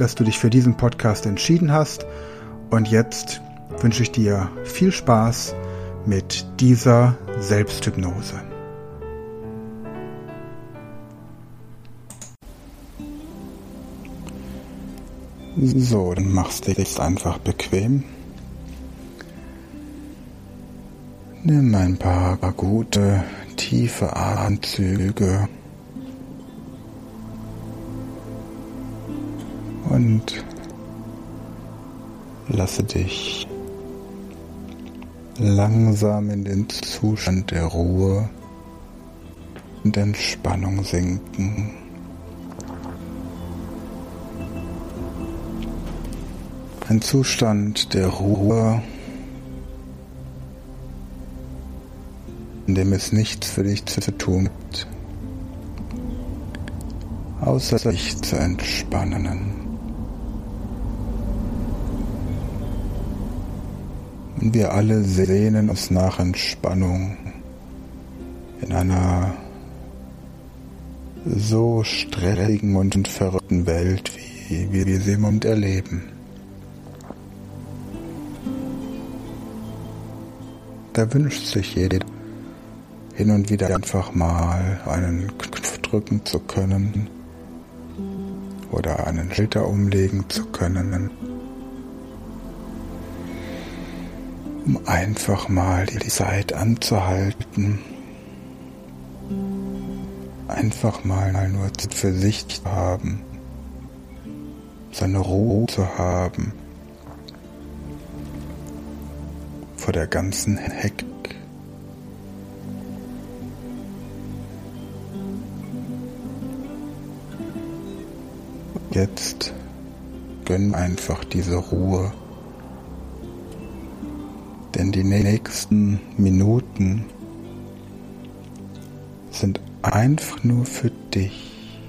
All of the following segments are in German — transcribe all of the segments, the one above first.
dass du dich für diesen Podcast entschieden hast. Und jetzt wünsche ich dir viel Spaß mit dieser Selbsthypnose. So, dann machst du dich einfach bequem. Nimm ein paar gute, tiefe Atemzüge. Und lasse dich langsam in den Zustand der Ruhe und Entspannung sinken. Ein Zustand der Ruhe, in dem es nichts für dich zu tun gibt, außer dich zu entspannen. Und wir alle sehnen uns nach Entspannung in einer so stressigen und verrückten Welt, wie, wie wir sie im Moment erleben. Da wünscht sich jeder hin und wieder einfach mal einen Knopf drücken zu können oder einen Schalter umlegen zu können. Um einfach mal die Zeit anzuhalten, einfach mal nur für sich zu haben, seine Ruhe zu haben vor der ganzen Hektik. Jetzt gönn einfach diese Ruhe. Denn die nächsten Minuten sind einfach nur für dich.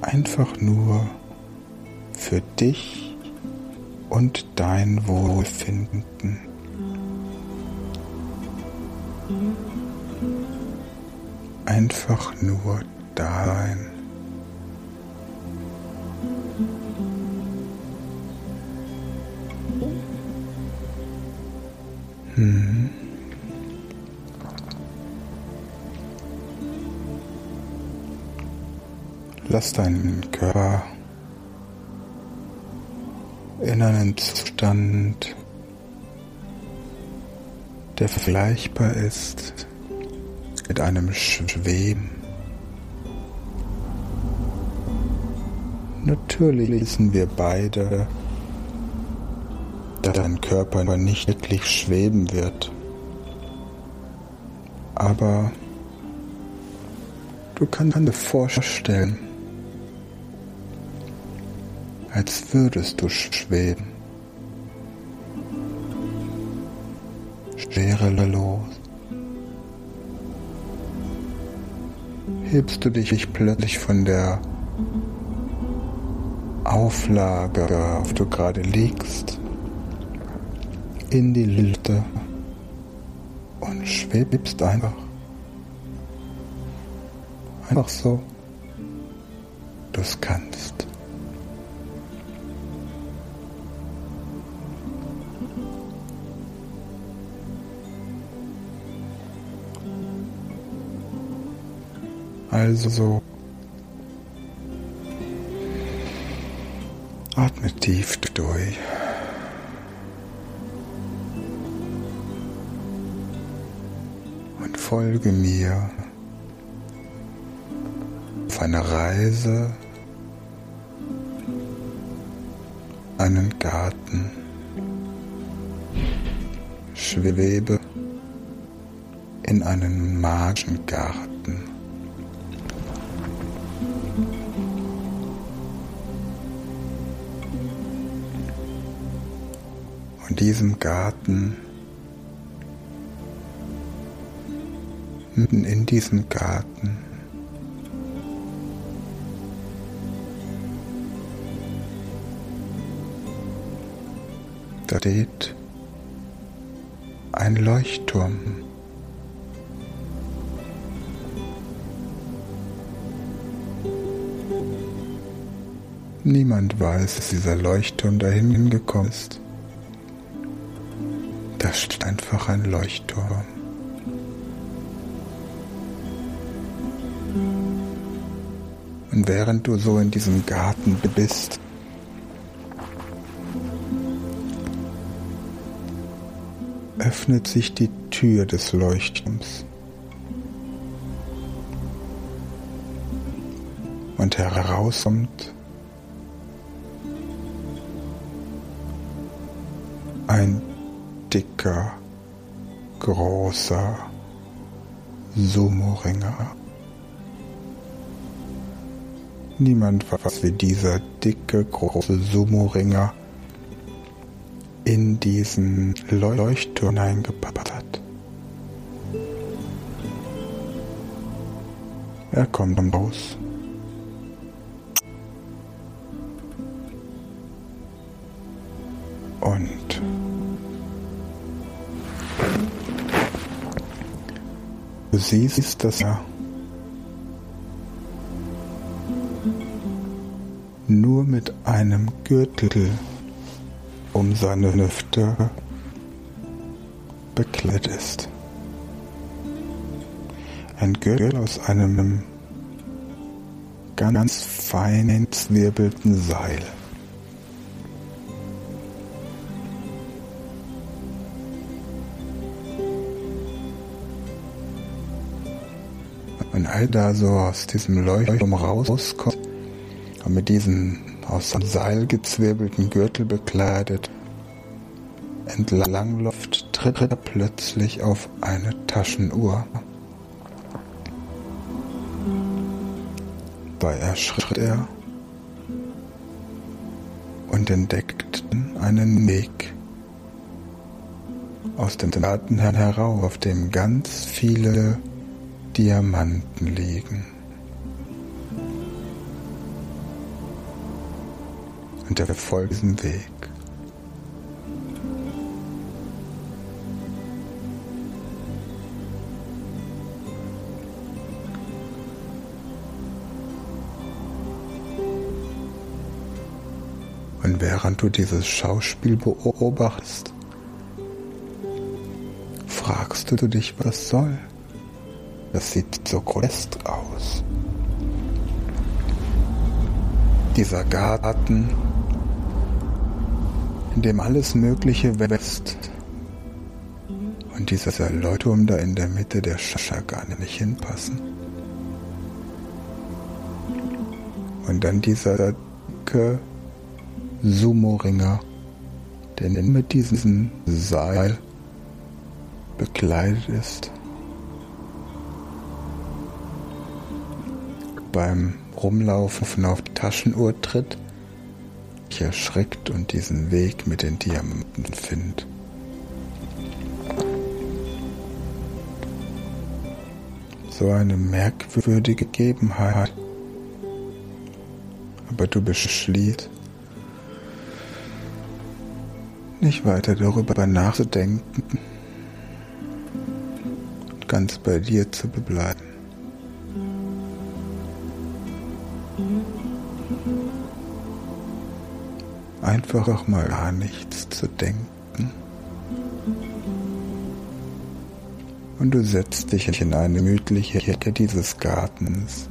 Einfach nur für dich und dein Wohlfinden. Einfach nur da sein. Mhm. Lass deinen Körper in einen Zustand, der vergleichbar ist mit einem Schweben. Natürlich wissen wir beide, dein Körper nicht wirklich schweben wird. Aber du kannst dir vorstellen, als würdest du schweben. Schwerelos. Hebst du dich plötzlich von der Auflage, auf du gerade liegst, in die Lüfte und schwebst einfach. Einfach so. Du kannst. Also so. Atme tief durch. folge mir auf eine Reise, einen Garten, schwebe in einen magischen Garten. Und diesem Garten mitten in diesem Garten, da steht ein Leuchtturm. Niemand weiß, dass dieser Leuchtturm dahin hingekommen ist. Da steht einfach ein Leuchtturm. Während du so in diesem Garten bist, öffnet sich die Tür des Leuchtturms. Und herauskommt ein dicker, großer Sumo-Ringer. Niemand weiß, wie dieser dicke, große Sumo-Ringer in diesen Leuchtturm hineingepappt hat. Er kommt raus. Und du siehst, dass er einem Gürtel um seine Hüfte bekleidet ist. Ein Gürtel aus einem ganz feinen, zwirbelten Seil. Wenn all da so aus diesem Leuchtturm rauskommt und mit diesem aus Seil gezwirbelten Gürtel bekleidet, entlangläuft, tritt er plötzlich auf eine Taschenuhr. Dabei erschritt er und entdeckt einen Weg aus dem Garten herauf, auf dem ganz viele Diamanten liegen. Und er folgt diesem Weg. Und während du dieses Schauspiel beobachtest, fragst du dich, was soll. Das sieht so grotesk aus. Dieser Garten, in dem alles Mögliche wächst. Und dieser Leuchtturm da in der Mitte, der Schascha gar nicht hinpassen. Und dann dieser dicke Sumo-Ringer, der mit diesem Seil bekleidet ist. Beim Rumlaufen auf die Taschenuhr tritt, sich erschreckt und diesen Weg mit den Diamanten findet. So eine merkwürdige Gegebenheit. Aber du beschließt, nicht weiter darüber nachzudenken und ganz bei dir zu bleiben. Einfach auch mal gar nichts zu denken. Und du setzt dich in eine gemütliche Ecke dieses Gartens.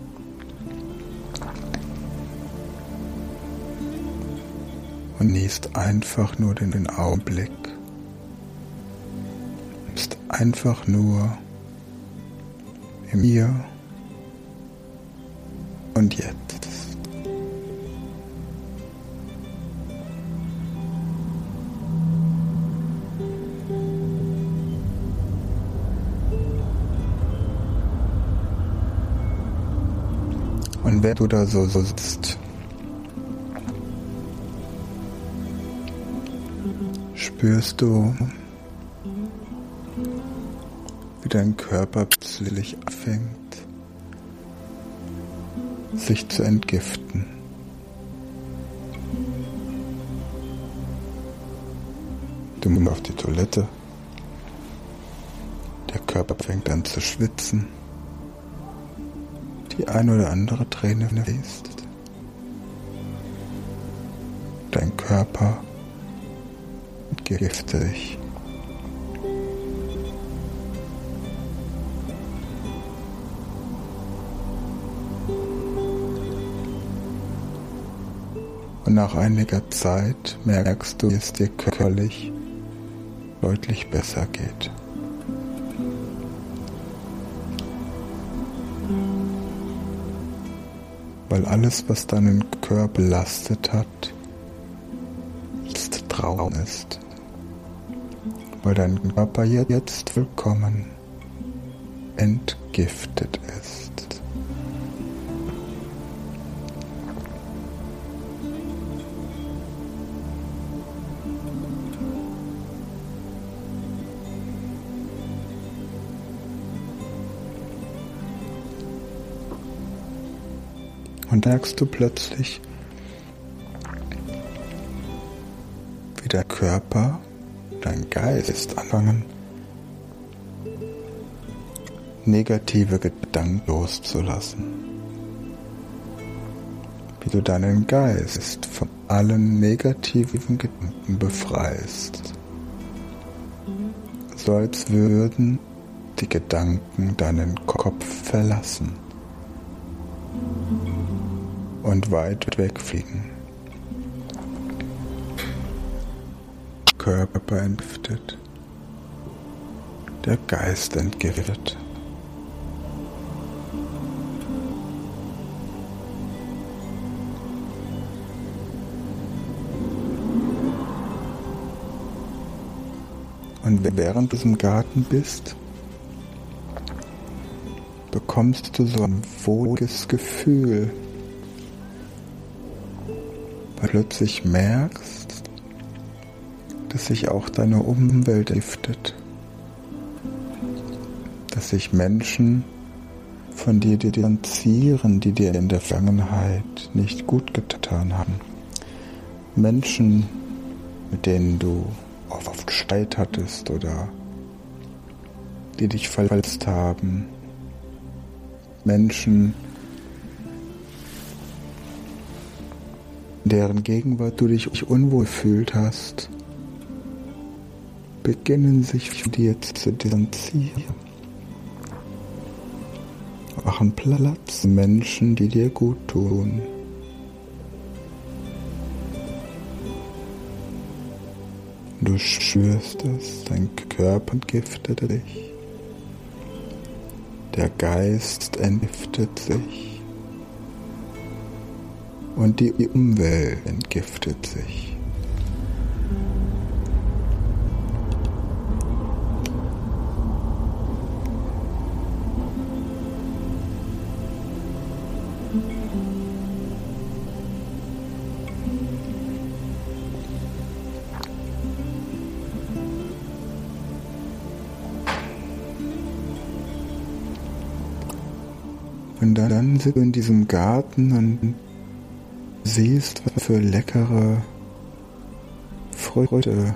und niest einfach nur den Augenblick. Bist einfach nur im Hier und Jetzt. Wenn du da so sitzt, spürst du, wie dein Körper plötzlich anfängt, sich zu entgiften. Du musst auf die Toilette. Der Körper fängt an zu schwitzen. Die ein oder andere Träne fließt. Dein Körper entgiftet sich. Und nach einiger Zeit merkst du, wie es dir körperlich deutlich besser geht. Weil alles, was deinen Körper belastet hat, jetzt Traum ist. Weil dein Körper jetzt vollkommen entgiftet ist. Merkst du plötzlich, wie der Körper, dein Geist anfangen, negative Gedanken loszulassen. Wie du deinen Geist von allen negativen Gedanken befreist. So als würden die Gedanken deinen Kopf verlassen und weit wegfliegen. Körper entgiftet, der Geist entgiftet. Und während du im Garten bist, bekommst du so ein wohliges Gefühl plötzlich merkst, dass sich auch deine Umwelt giftet, dass sich Menschen von dir distanzieren, die dir in der Vergangenheit nicht gut getan haben. Menschen, mit denen du oft Streit hattest oder die dich verletzt haben. Menschen, deren Gegenwart du dich unwohl fühlt hast, beginnen sich von dir zu distanzieren. Machen Platz Menschen, die dir gut tun. Du spürst es, dein Körper entgiftet dich, der Geist entgiftet sich und die Umwelt entgiftet sich. Und dann sind wir in diesem Garten und siehst, was für leckere Früchte,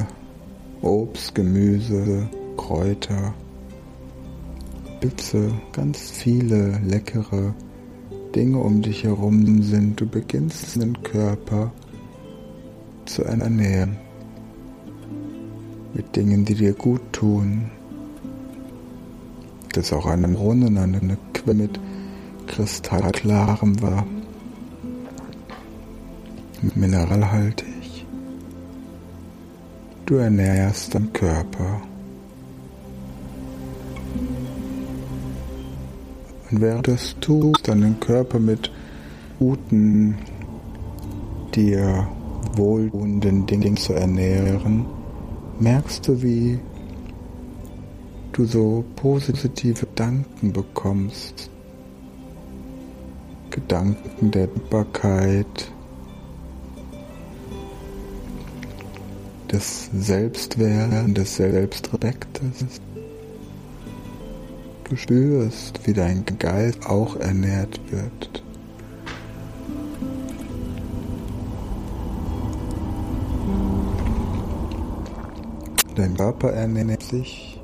Obst, Gemüse, Kräuter, Pilze, ganz viele leckere Dinge um dich herum sind. Du beginnst den Körper zu ernähren mit Dingen, die dir gut tun. Das ist auch eine Brunnen, eine Quelle mit kristallklarem Wasser mineralhaltig. Du ernährst deinen Körper. Und während du es tust, deinen Körper mit guten, dir wohltuenden Dingen zu ernähren, merkst du, wie du so positive Gedanken bekommst. Gedanken der Dankbarkeit, des Selbstwerts, des Selbstrespektes. Du spürst, wie dein Geist auch ernährt wird. Dein Körper ernährt sich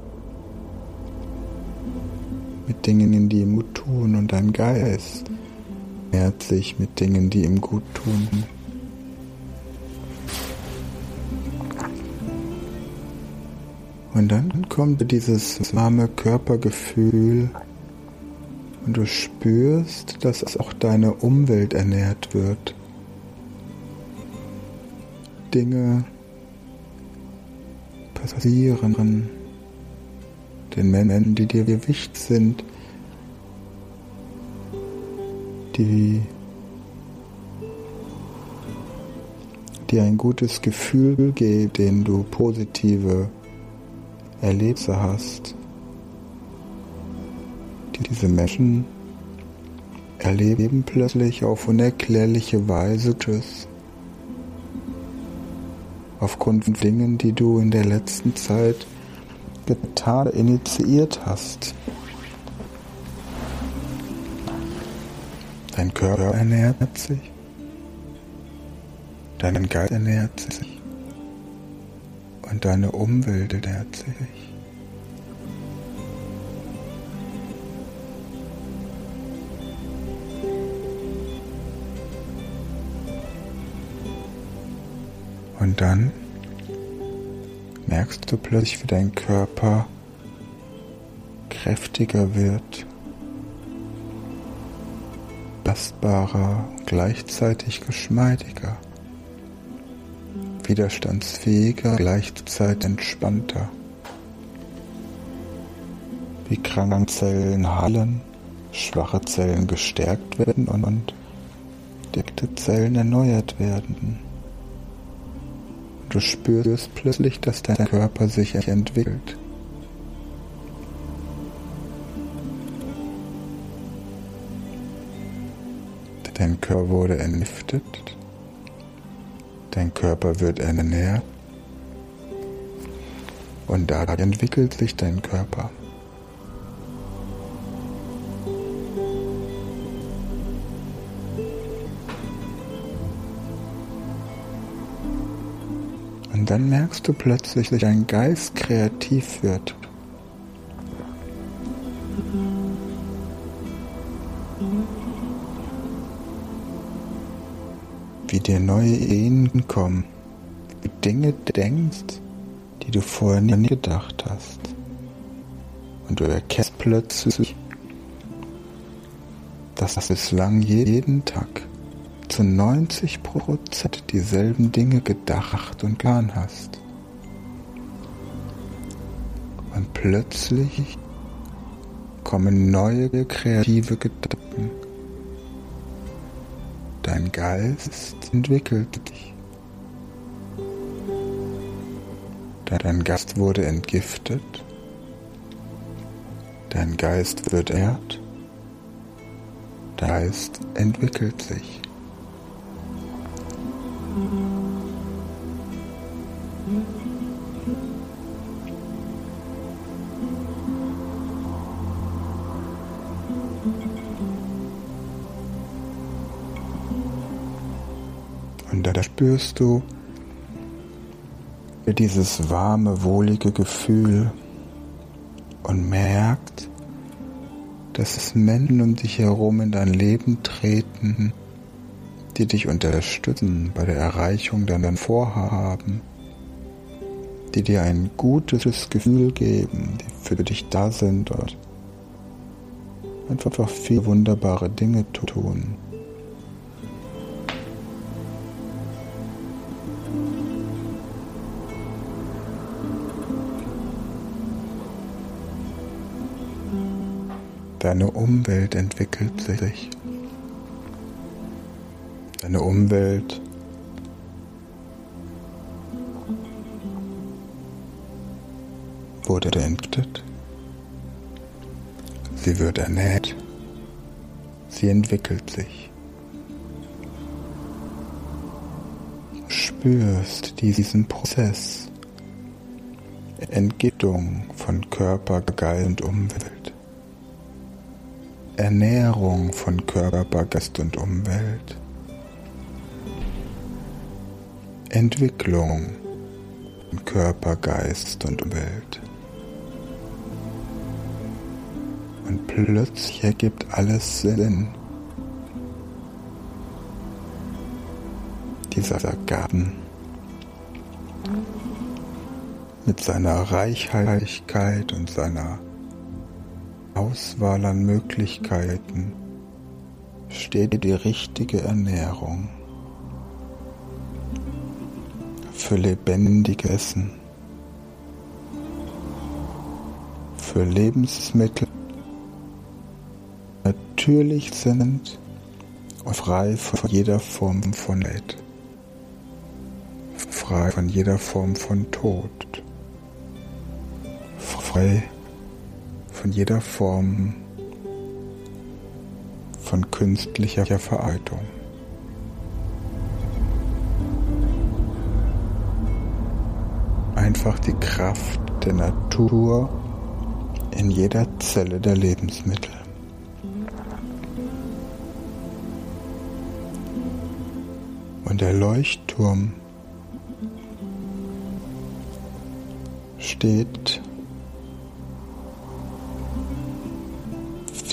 mit Dingen, die ihm gut tun und dein Geist ernährt sich mit Dingen, die ihm gut tun. Und dann kommt dieses warme Körpergefühl und du spürst, dass auch deine Umwelt ernährt wird. Dinge passieren, den Menschen, die dir wichtig sind, die dir ein gutes Gefühl geben, den du positive Erlebnisse hast. Diese Menschen erleben plötzlich auf unerklärliche Weise Tschüss. Aufgrund von Dingen, die du in der letzten Zeit getan, initiiert hast. Dein Körper ernährt sich. Dein Geist ernährt sich und deine Umwelt ernährt sich. Und dann merkst du plötzlich, wie dein Körper kräftiger wird, belastbarer, gleichzeitig geschmeidiger widerstandsfähiger, gleichzeitig entspannter. Wie Krankenzellen heilen, schwache Zellen gestärkt werden und dickte Zellen erneuert werden. Du spürst plötzlich, dass dein Körper sich entwickelt. Dein Körper wurde entlüftet Dein Körper wird ernährt und dadurch entwickelt sich dein Körper. Und dann merkst du plötzlich, dass dein Geist kreativ wird. Dir neue Ideen kommen, wie Dinge denkst, die du vorher nie gedacht hast. Und du erkennst plötzlich, dass das bislang jeden Tag zu 90 Prozent dieselben Dinge gedacht und getan hast. Und plötzlich kommen neue kreative Gedanken Geist entwickelt dich. Dein Geist wurde entgiftet. Dein Geist wird ehrt. Dein Geist entwickelt sich. Spürst du dieses warme, wohlige Gefühl und merkt, dass es Menschen um dich herum in dein Leben treten, die dich unterstützen bei der Erreichung deiner Vorhaben, die dir ein gutes Gefühl geben, die für dich da sind und einfach viele wunderbare Dinge tun. Deine Umwelt entwickelt sich. Deine Umwelt wurde entwickelt. Sie wird ernährt. Sie entwickelt sich. spürst diesen Prozess. Entgiftung von Körper, Geist und Umwelt. Ernährung von Körper, Geist und Umwelt. Entwicklung von Körper, Geist und Umwelt. Und plötzlich ergibt alles Sinn. Dieser Garten mit seiner Reichhaltigkeit und seiner Auswahl an Möglichkeiten steht die richtige Ernährung für lebendige Essen, für Lebensmittel, natürlich sind und frei von jeder Form von Leid, frei von jeder Form von Tod. Frei von jeder Form von künstlicher Veraltung. Einfach die Kraft der Natur in jeder Zelle der Lebensmittel. Und der Leuchtturm steht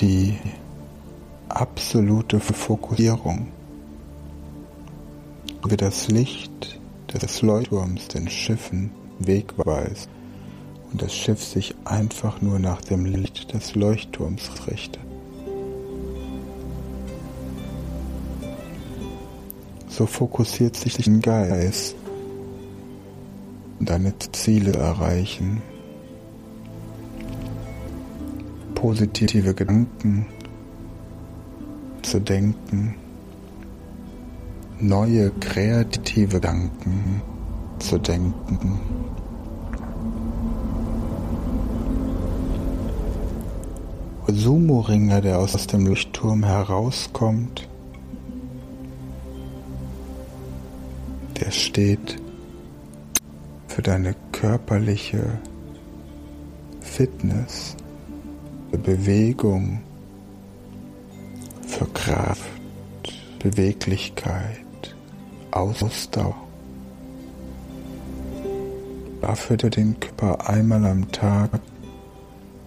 die absolute Fokussierung, wie das Licht des Leuchtturms den Schiffen Weg weist und das Schiff sich einfach nur nach dem Licht des Leuchtturms richtet. So fokussiert sich dein Geist, deine Ziele erreichen positive Gedanken zu denken, neue kreative Gedanken zu denken. Sumo-Ringer, der aus dem Leuchtturm herauskommt, der steht für deine körperliche Fitness Bewegung, für Kraft, Beweglichkeit, Ausdauer. Dafür den Körper einmal am Tag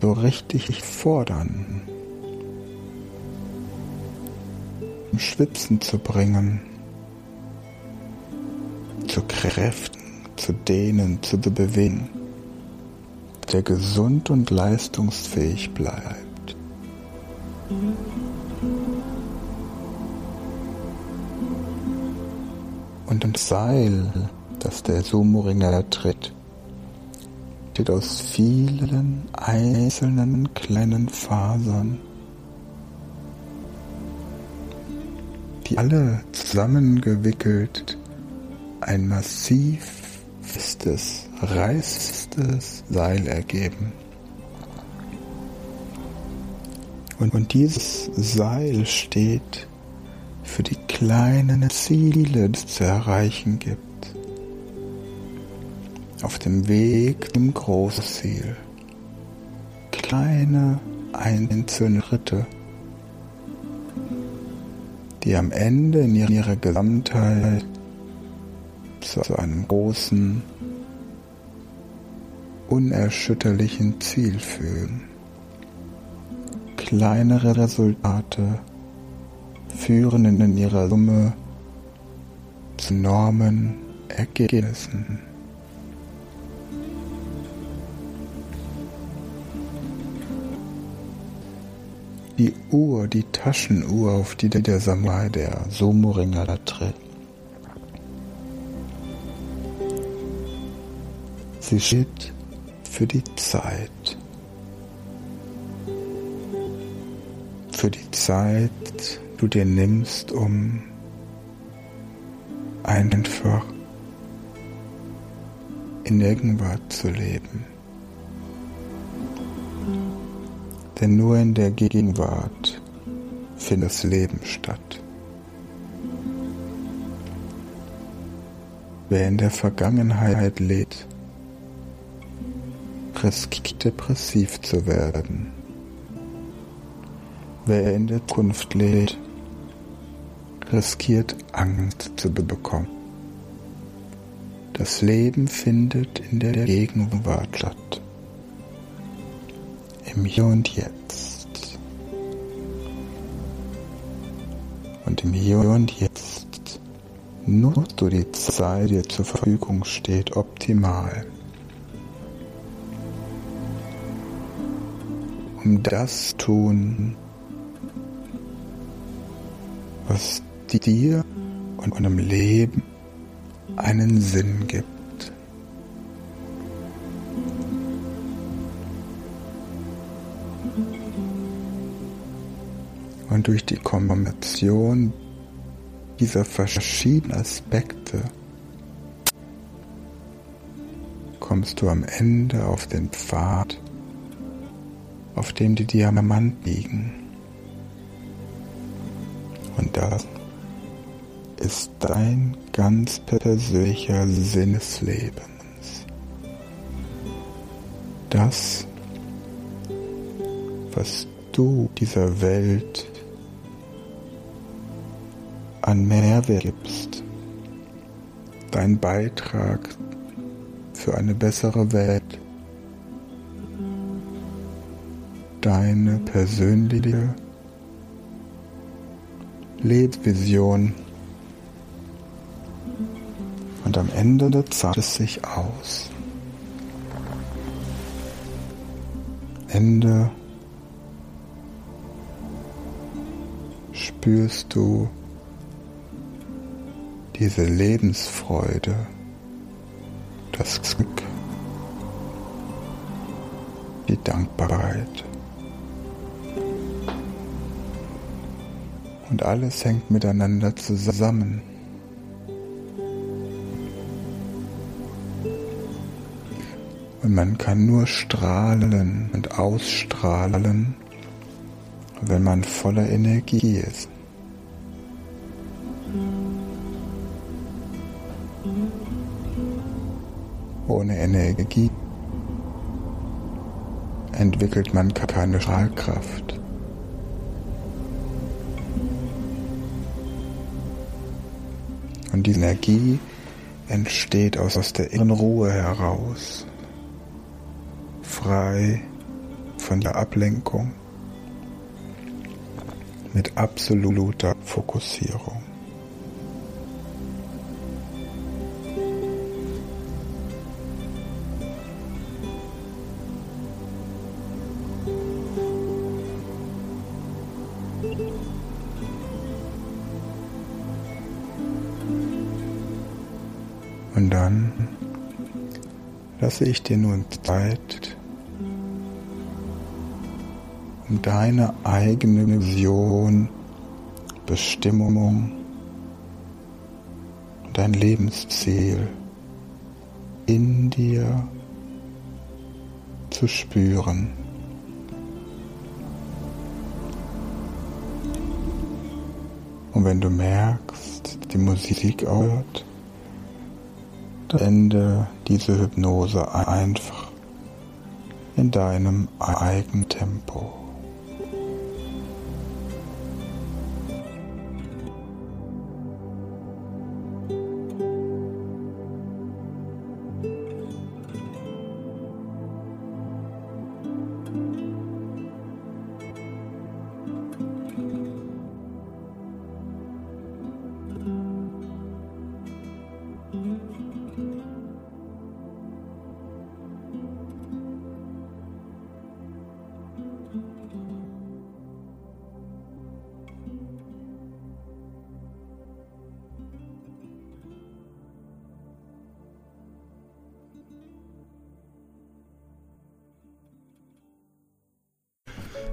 so richtig fordern, um Schwitzen zu bringen, zu Kräften, zu dehnen, zu bewegen der gesund und leistungsfähig bleibt. Und das Seil, das der Sumo-Ringer tritt, besteht aus vielen einzelnen kleinen Fasern, die alle zusammengewickelt ein massiv festes reißendes Seil ergeben. Und, und dieses Seil steht für die kleinen Ziele, die es zu erreichen gibt. Auf dem Weg zum großen Ziel. Kleine einzelne Schritte, die am Ende in ihrer Gesamtheit zu einem großen unerschütterlichen Ziel führen. Kleinere Resultate führen in ihrer Summe zu enormen Ergebnissen. Die Uhr, die Taschenuhr, auf die der Samurai der Sumo-Ringer da tritt. Sie steht für die Zeit. Für die Zeit, du dir nimmst, um einfach in der Gegenwart zu leben. Denn nur in der Gegenwart findet das Leben statt. Wer in der Vergangenheit lebt, riskiert depressiv zu werden. Wer in der Zukunft lebt, riskiert Angst zu bekommen. Das Leben findet in der Gegenwart statt. Im Hier und Jetzt. Und im Hier und Jetzt nutzt du die Zeit, die dir zur Verfügung steht, optimal. Das tun, was dir und deinem Leben einen Sinn gibt. Und durch die Kombination dieser verschiedenen Aspekte kommst du am Ende auf den Pfad, auf dem die Diamanten liegen. Und das ist dein ganz persönlicher Sinn des Lebens. Das, was du dieser Welt an Mehrwert gibst, dein Beitrag für eine bessere Welt, deine persönliche Lebensvision und am Ende zahlt es sich aus. Ende spürst du diese Lebensfreude, das Glück, die Dankbarkeit. Und alles hängt miteinander zusammen. Und man kann nur strahlen und ausstrahlen, wenn man voller Energie ist. Ohne Energie entwickelt man keine Strahlkraft. Die Energie entsteht aus der inneren Ruhe heraus frei von der Ablenkung mit absoluter Fokussierung. Dann lasse ich dir nun Zeit, um deine eigene Vision, Bestimmung und dein Lebensziel in dir zu spüren. Und wenn du merkst, die Musik hört, dann ende diese Hypnose einfach in deinem eigenen Tempo.